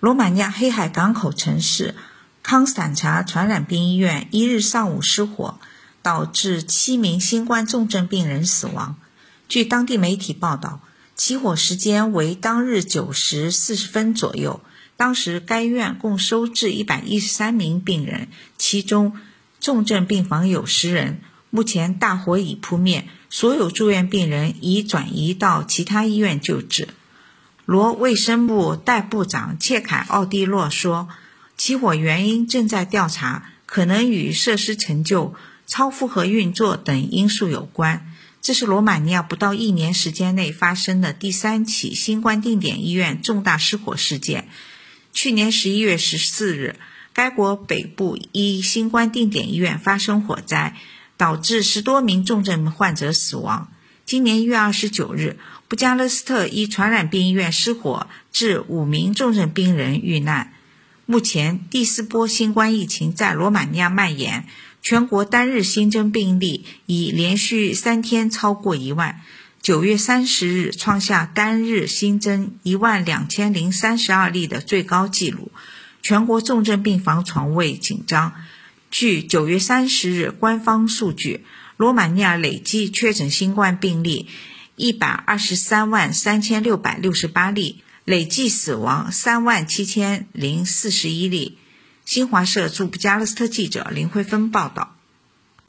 罗马尼亚黑海港口城市康斯坦察传染病医院一日上午失火，导致七名新冠重症病人死亡。据当地媒体报道，起火时间为当日九时四十分左右。当时该院共收治一百一十三名病人，其中重症病房有十人。目前大火已扑灭，所有住院病人已转移到其他医院救治。罗卫生部代部长切凯奥蒂洛说：“起火原因正在调查，可能与设施陈旧、超负荷运作等因素有关。”这是罗马尼亚不到一年时间内发生的第三起新冠定点医院重大失火事件。去年十一月十四日，该国北部一新冠定点医院发生火灾，导致十多名重症患者死亡。今年一月二十九日，布加勒斯特一传染病医院失火，致五名重症病人遇难。目前，第四波新冠疫情在罗马尼亚蔓延。全国单日新增病例已连续三天超过一万，九月三十日创下单日新增一万两千零三十二例的最高纪录。全国重症病房床位紧张。据九月三十日官方数据，罗马尼亚累计确诊新冠病例一百二十三万三千六百六十八例，累计死亡三万七千零四十一例。新华社驻布加勒斯特记者林慧芬报道。